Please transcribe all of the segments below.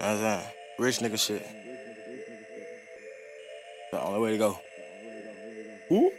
I'm saying? Rich nigga shit. The only way to go. Ooh.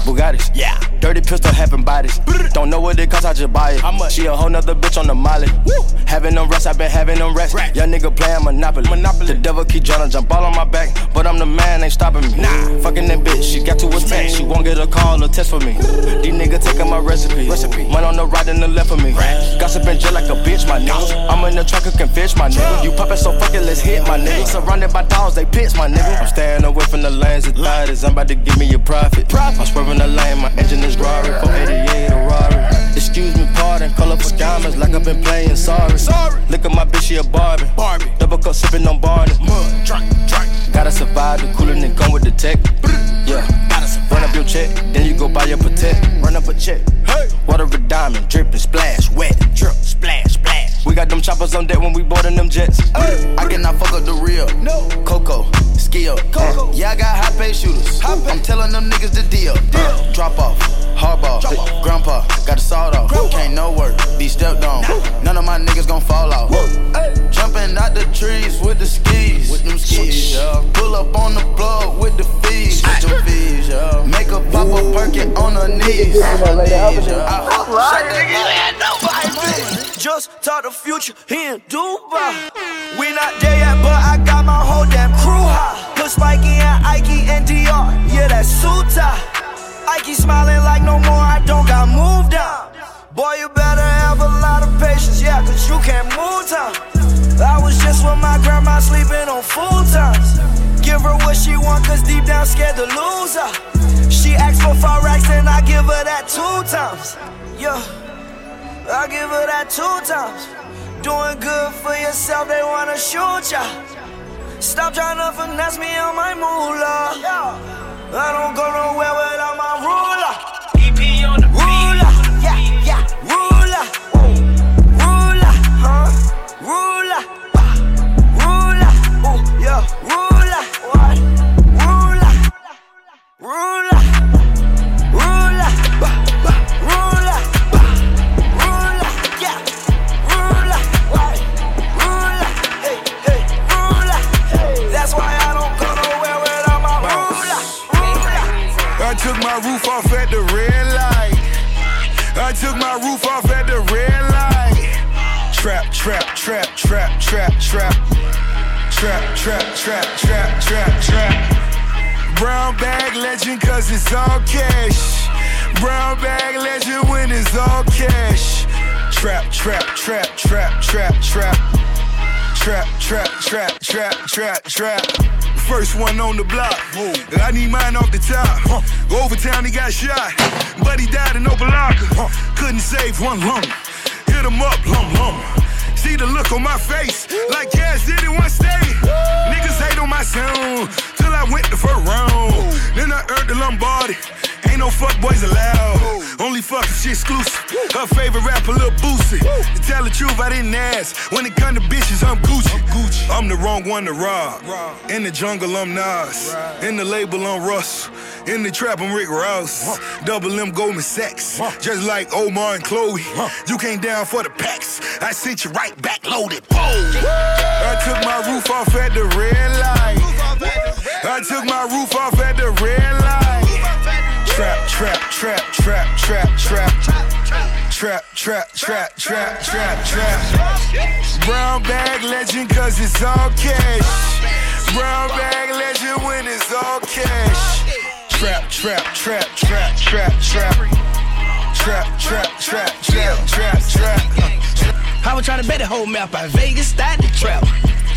Bugattis. Yeah. Dirty pistol, having bodies. Don't know what it costs, I just buy it. How much? She a whole nother bitch on the molly. Woo. Having them rest, I been having them rest. Right. Young nigga playing Monopoly. Monopoly. The devil keep trying to jump all on my back, but I'm the man, ain't stopping me. Nah. Fucking that bitch, she got to attend. She won't get a call or test for me. These niggas taking my recipe. Recipe. Money on the right and the left of me. Right. Gossiping just like a bitch, my nigga. I'm in the truck, can fish, my nigga. You poppin' so fucking, let's hit, my nigga. Surrounded by dogs, they pits, my nigga. I'm staying away from the lanes of thotties. I'm about to give me a profit. I'm swerving the lane, my engine is Rari. 488 a Rari. Excuse me, pardon. call Colorful diamonds like I've been playing sorry. Sorry. Look at my bitch, she a Barbie. Barbie. Double cup sipping on Barney. Mud, drink, drink. Gotta survive the cooler than come with the tech. Yeah. Run up your check, then you go buy your protect. Run up a check. Hey. Water a diamond, dripping, splash, wet, drip, splash, splash. We got them choppers on deck when we boarding them jets. Hey. I cannot fuck up the real. No. Coco, skill. Coco. Yeah, I got high pay shooters. High pay. I'm telling them niggas the deal. deal. Uh, drop off. Hardball, grandpa, got the sawed off. Can't no work, be stepped on. None of my niggas gon' fall off. Jumping out the trees with the skis, with them skis, yeah. Pull up on the plug with the fees, with them fees, yeah. Make a pop a perkin on her knees, her knees, yeah. Just talk the future here in Dubai. We not there yet, but I got my whole damn crew high. Put Spikey and Ike and DR, yeah, that's tie. I keep smiling like no more, I don't got moved down. Boy, you better have a lot of patience, yeah, cause you can't move time. I was just with my grandma sleeping on full times. Give her what she want, cause deep down scared to lose her. She asked for racks, and I give her that two times. Yeah, I give her that two times. Doing good for yourself, they wanna shoot ya. Stop trying to finesse me on my moolah. I don't go nowhere without my ruler. Legend cause it's all cash. Brown bag legend when it's all cash. Trap, trap, trap, trap, trap, trap. Trap, trap, trap, trap, trap, trap. First one on the block. I need mine off the top. Overtown, he got shot. But he died in Opa-locka. Couldn't save one lump. Hit him up, lum lum. See the look on my face, like Cash did in one state. Niggas hate on my sound, till I went the first round. Then I earned the Lombardi. Ain't no fuck boys allowed. Only fucking shit exclusive. Her favorite rapper, Lil Boosie. To tell the truth, I didn't ask. When it come to bitches, I'm Gucci. I'm the wrong one to rob. In the jungle, I'm Nas. In the label, I'm Russ. In the trap, I'm Rick Ross. Double M Goldman Sachs. Just like Omar and Chloe. You came down for the packs. I sent you right back loaded. Whoa. I took my roof off at the red light. I took my roof off at the red light. Trap, trap, trap, trap, trap, trap. Trap, trap, trap, trap, trap, trap. Brown bag legend cause it's all cash. Brown bag legend when it's all cash. Trap, trap, trap, trap, trap, trap. Trap, trap, trap, trap, trap, trap. I was trying to bet the whole map out Vegas, started the trap.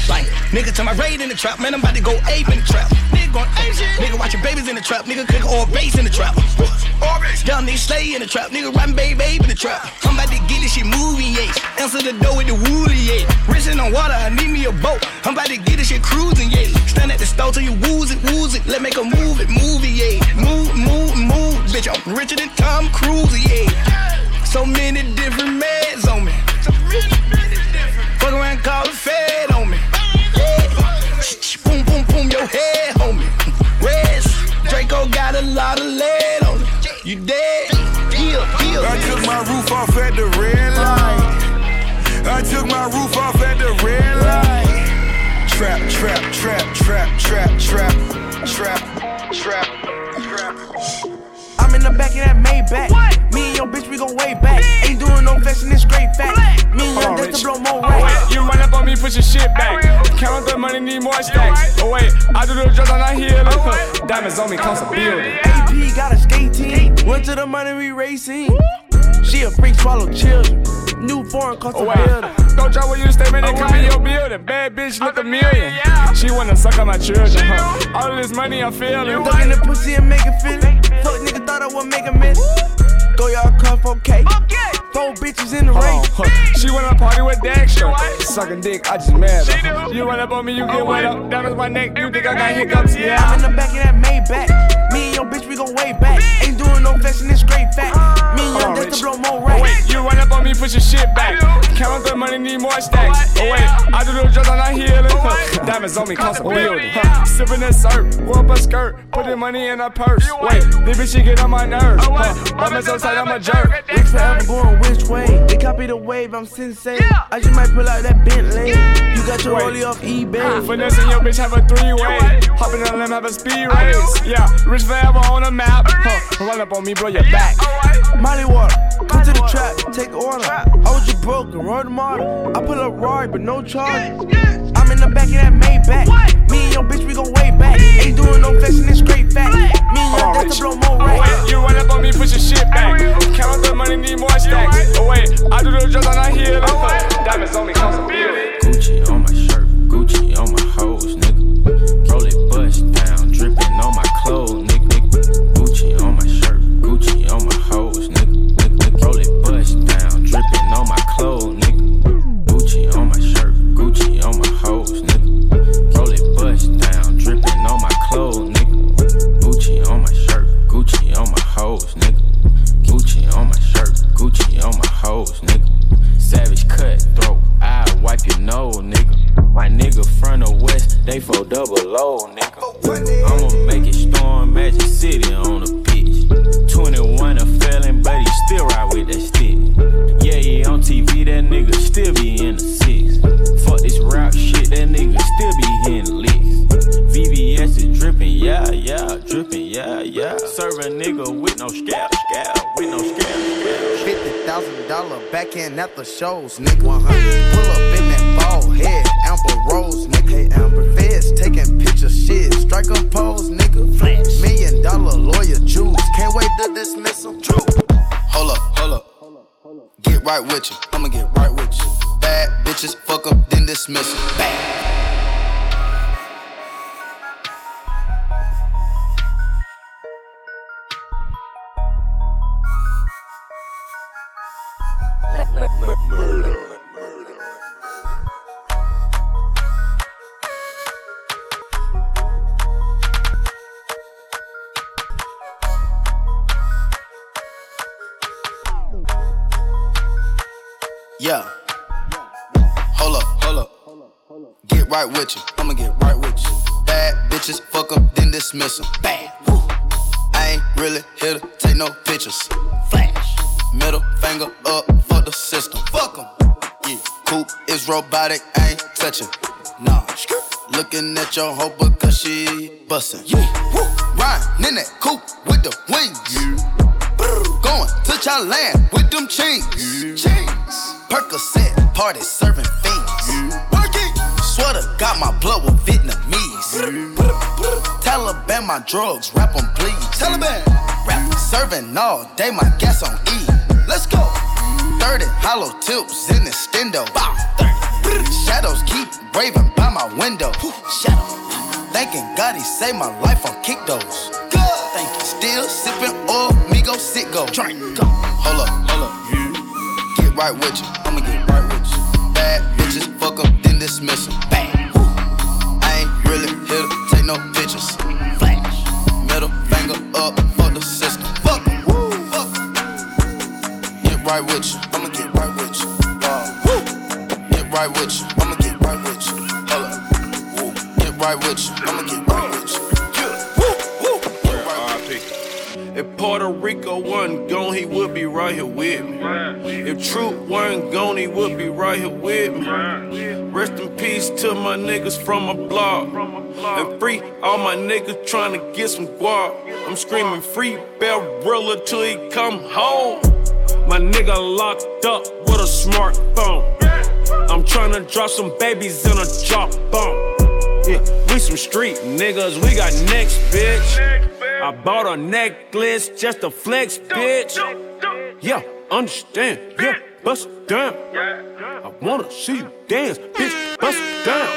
Like, nigga, to my raid in the trap, man, I'm about to go ape in the trap. Nigga going ape shit. Nigga watching babies in the trap, nigga cook all base in the trap. Young nigga slay in the trap, nigga riding baby babe in the trap. I'm about to get this shit moving, yeah. Answer the door with the woolly, yeah. Racing on water, I need me a boat. I'm about to get this shit cruising, yeah. Stand at the stove till you wooze it, wooze it. Let make a move it, move it, yeah. Move, move, move, bitch. I'm richer than and your bitch to blow racks. Oh, you run up on me, push your shit back. Count the money, need more stacks. Oh wait, I do the drugs, I'm not here. Diamonds on me, cost a building. AP got a skate team. Went to the money, we racing. She a freak, swallow children. New foreign cost Oh a wait, building. don't try with you statement and come in your building. Bad bitch, look a million. She wanna suck on my children. Huh? All this money I'm feeling. Ducking the pussy and make it fit. Fuck nigga thought I would make a miss. Go y'all cuff, okay. Four bitches in the Oh, race. huh. She wanna party with Dexter. Sucking dick, I just mad her. You run up on me, you get oh, wet up. Down Diamonds my neck, you think I got hiccups? Yeah. I'm in the back of that Maybach. Me and your bitch, we go way back. Ain't doing no fashion, it's straight fact. Me and your oh, bitch Rich. to blow more Oh racks. wait, you run on me, put your shit back. Count the money, need more stacks. Oh wait, I do the drugs, I'm not healing. Huh. Diamonds on me, cost a building. Huh. Sipping that syrup, up a skirt, put the money in a purse. Wait, this bitch she get on my nerves. Huh. Bumping so tight, I'm a jerk. Rich forever going which way? They copy the wave, I'm sensei. I just might pull out that Bentley. You got your rollie off eBay. Finessing your bitch, have a three way. Hop in the limb, have a speed race. Yeah, rich forever on the map. Huh. Run up on me, blow your back. Molly water, come to the trap. I was just broken, roll the model. I pull up Rory, but no charge. I'm in the back of that Maybach. Me and your bitch, we go way back. Ain't doing no fashion, it's straight back. Me and your Oh, bitch Rich. to blow more Oh racks. wait, you run up on me, push your shit back. Count the money, need more stacks. Oh wait, I do the drugs, I'm not healing. Diamonds on me, cost a building. Gucci on my shirt, Gucci on my hose, yeah, yeah. Serve a nigga with no scalp, scalp, with no scalp, scalp. Fifty thousand dollar back in at the shows, nigga. 100. Pull up in that ball head, Amber Rose, nigga. Hey, Amber. Feds taking pictures, shit. Strike a pose, nigga. Flash. Million dollar lawyer Jews. Can't wait to dismiss them. True. Hold up, hold up. Get right with you. I'ma get right with you. Bad bitches, fuck up, then dismiss them. Bad. Yeah. Hold up, hold up. Get right with you. I'ma get right with you. Bad bitches, fuck up, then dismiss them. Bad. I ain't really here to take no pictures. Flash. Middle finger up for the system. Fuck 'em. Yeah. Coop is robotic, I ain't touching. Nah. Looking at your hoe because she bustin'. Yeah. Woo. Riding in that coupe with the wings. Going to Thailand with them chains. Chains. Percocet, party serving fiends. Working. Sweater got my blood with Vietnamese. Taliban my drugs, rap on please. Taliban. Rap serving all day, my gas on E. Let's go. 30 hollow tips in the stendo. Bow. Shadows keep raving by my window. Shadow. Thanking God he saved my life on kick those. Good. Thank you. Still sipping oil, me go sit go. Drink. Go. Hold up, hold up. Get right with you. I'ma get right with you. Bad bitches, fuck up, then dismiss 'em. With me. Rest in peace to my niggas from my block. And free all my niggas trying to get some guap. I'm screaming free Barilla till he come home. My nigga locked up with a smartphone. I'm trying to drop some babies in a chop bone. Yeah, we some street niggas, we got next, bitch. I bought a necklace just to flex, bitch. Yeah, understand, yeah, bust down. I wanna see you dance, bitch, bust it down.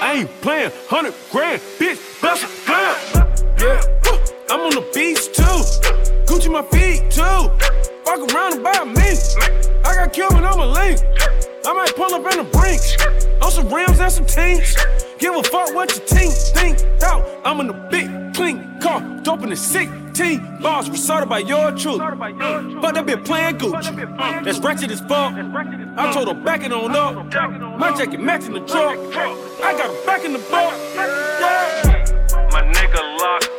I ain't playing, hundred grand, bitch, bust it down. Yeah, I'm on the beach too. Gucci my feet too. Fuck around about me. I got killed on my link. I might pull up in the brinks. On some rims and some teams. Give a fuck what your team think. Out, I'm in the big clean car, dope in the 16 bars, recited by your truth. But that bitch playing Gucci. That's ratchet as fuck. I told her back it on up. My jacket matching the truck. I got her back in the boat. Yeah. My nigga locked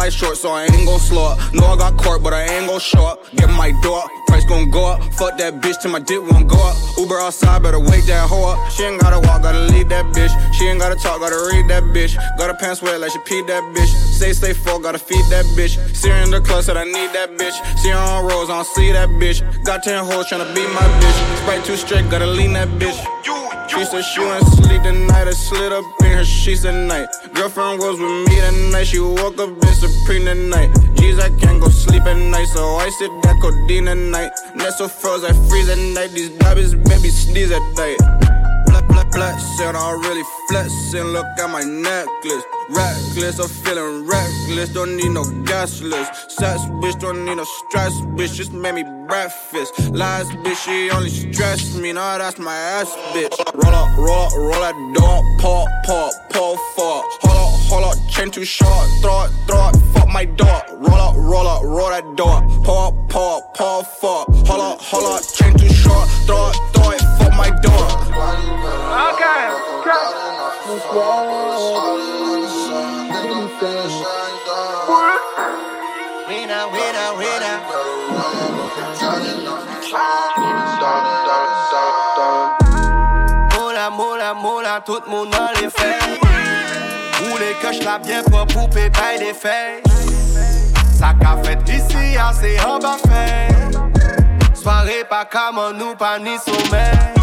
life short, so I ain't gon' slow up. No, I got court, but I ain't gon' show up. Get my door, price gon' go up. Fuck that bitch till my dick won't go up. Uber outside, better wake that hoe up. She ain't gotta walk, gotta lead that bitch. She ain't gotta talk, gotta read that bitch. Got her pants wet like she peed that bitch. Stay, stay full, gotta feed that bitch. See her in the club, said I need that bitch. See her on rolls, I don't see that bitch. Got 10 hoes tryna be my bitch. Sprite too straight, gotta lean that bitch. She said she went to sleep tonight, I slid up in her sheets tonight. Girlfriend was with me tonight, she woke up in Supreme tonight. Jeez, I can't go sleep at night, so I sit that codeine at night. Net so froze, I freeze at night. These babies, baby sneeze at night flexing, I'm really flexing. Look at my necklace. Reckless, I'm feeling reckless. Don't need no gasless. Sex, bitch, don't need no stress, bitch. Just made me breakfast. Last bitch, she only stressed me. Now that's my ass, bitch. Roll up, roll up, roll that door. Pop, pop, pop, fuck. Hold up, hold up, chain too short. Throw it, throw it, fuck my door. Roll up, roll up, roll that door. Pop, pop, pop, fuck. Hold up, hold up, chain too short. Throw it, throw it, my door. Okay. Moula, moula, moula, tout le monde les. Où les coches la bien pour pétaille des feuilles. Sa ka fet disi ya se an ba fe Soare pa kaman ni somen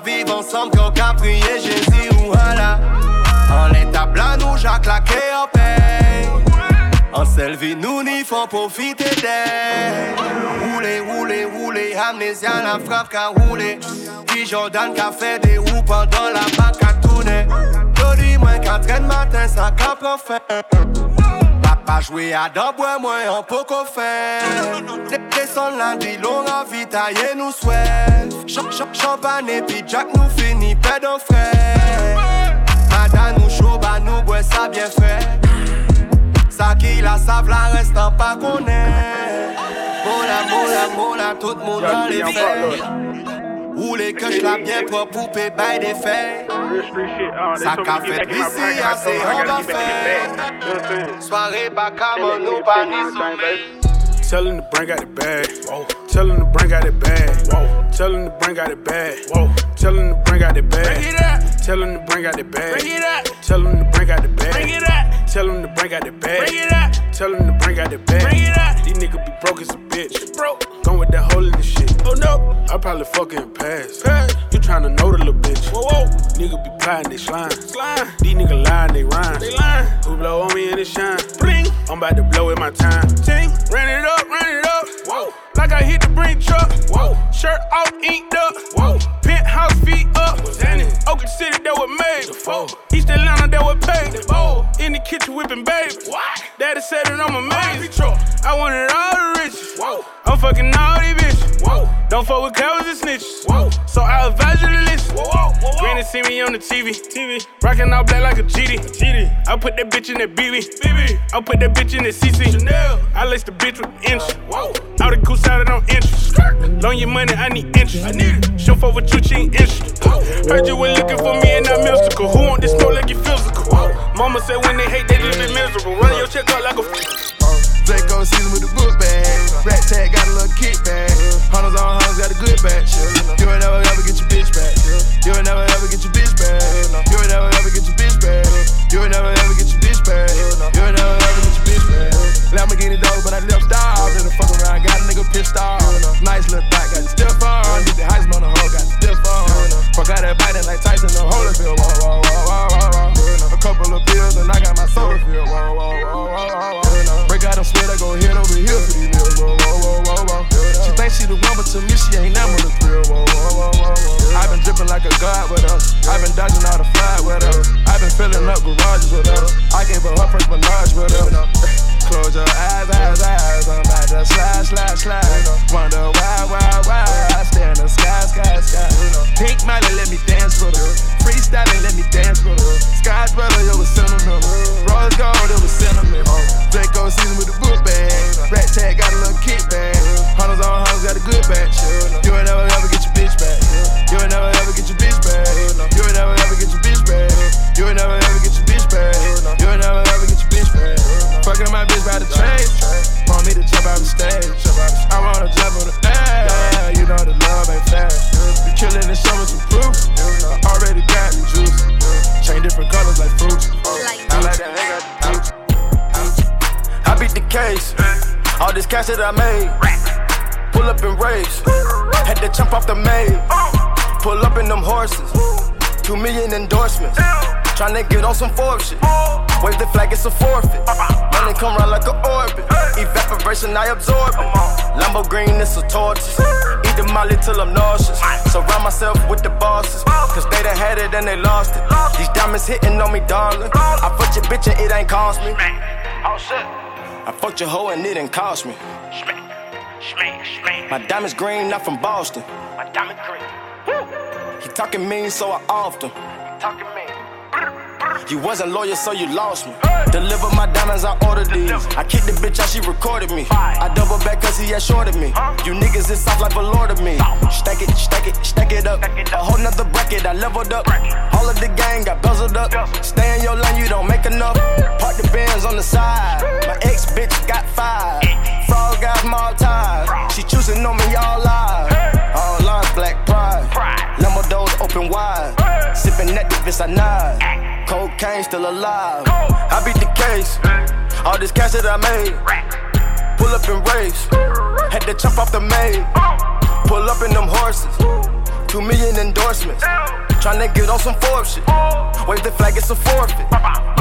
vivre ensemble, qu'on qu'à prier Jésus ou. En l'état blanc, nous j'ai claqué en paix. En selfie, nous n'y faut profiter d'elle. Rouler, rouler, rouler, amnésia, la frappe qu'a roulé. Puis Jordan qu'a fait des roues pendant la bac à tourner. Dis-moi qu'à matin, ça qu'a fait. Pas jouer à d'abord, moi en poco faire. Descends lundi, long ravitailler nous souhaite. Champagne et puis Jack nous finit, d'en frère. Madame nous chaud, bah nous bois ça bien fait. Ça qui la savent, la reste pas qu'on est. Moula, moula, tout le monde dans les faits. Roulez que la bien pour poupée bail des faits. Ça qu'a fait ici, assez on va faire. Soirée pas comme nous, pas ni sommeil. Tell him to bring out the bag. Whoa. Tell him to bring out the bag. Whoa. Tell him to bring out the bag. Whoa. Tell him to bring out the bag. Bring it out. Tell him to bring out the bag. Bring it out. Tell him to bring out the bag. Bring it out. Tell him to bring out the bag. Bring it out. Tell him to bring out the bag. Bring it out. These niggas be broke as a bitch. Broke. Going with that hole in the shit. Oh no. I probably fucking pass. pass. Tryna know the little bitch. Whoa, whoa. Nigga be plotting, they slime. Slime. These niggas lying, they rhyme. They lying. Who blow on me and it shine. Bling. I'm about to blow it my time. Ting. Ran it up, ran it up. Whoa. Like I hit the brink truck. Whoa. Shirt all inked up. Whoa. Penthouse feet up. What's that? Oakland City that was made. The four. East Atlanta that was paid. In the kitchen whipping baby. What? Daddy said that I'm amazing. I wanted all the riches. Whoa. I'm fucking all these bitches. Whoa. Don't fuck with cowards and snitches. Whoa. So I advise you to listen. Whoa, whoa, whoa, Granny see me on the TV. TV. Rockin' all black like a GD. GD. I put that bitch in that BB. BB. I put that bitch in that CC. Chanel. I lace the bitch with inch. Whoa. All the goose out of on interest. Loan your money, I need interest. I need it. Show for what you cheat interest. Heard you were looking for me and not mystical. Who want this smoke like you physical? Mama said when they hate, they just be miserable. Run your check out like a. Draco season Million endorsements. Tryna get on some Forbes shit. Wave the flag, it's a forfeit. Money come round like an orbit. Evaporation, I absorb it. Lambo green, it's a tortoise. Eat the molly till I'm nauseous. Surround myself with the bosses. Cause they done had it and they lost it. These diamonds hitting on me, darling. I fucked your bitch and it ain't cost me. Oh shit. I fucked your hoe and it didn't cost me. My diamond's green, not from Boston. My diamond green. He talking mean, so I offed him. Talking me. You wasn't loyal, so you lost me. Deliver my diamonds, I ordered these. I kicked the bitch out, she recorded me. I double back cause he had shorted me. You niggas is soft like velour to me. Stack it, stack it, stack it up. A whole nother bracket, I leveled up. All of the gang got buzzled up. Stay in your lane, you don't make enough. Park the bands on the side. My ex bitch got five. Frog got small ties. She choosing on me, all lies. Lambo doors open wide. Sipping Actavis, I nod. Cocaine still alive. I beat the case. All this cash that I made. Pull up and race. Had to jump off the maid. Pull up in them horses. Two million endorsements. Tryna get on some Forbes shit. Wave the flag, it's a forfeit.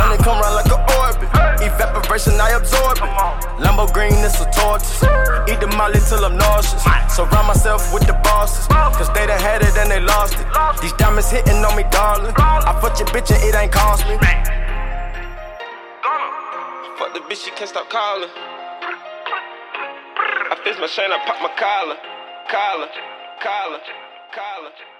Money come round like an orbit. Evaporation, I absorb it. Lambo green, it's a tortoise. Eat the molly till I'm nauseous. Surround myself with the bosses. Cause they done had it and they lost it. These diamonds hitting on me, darling. I fuck your bitch and it ain't cost me. Fuck the bitch, she can't stop calling. I fix my chain, I pop my collar. Collar, collar, collar.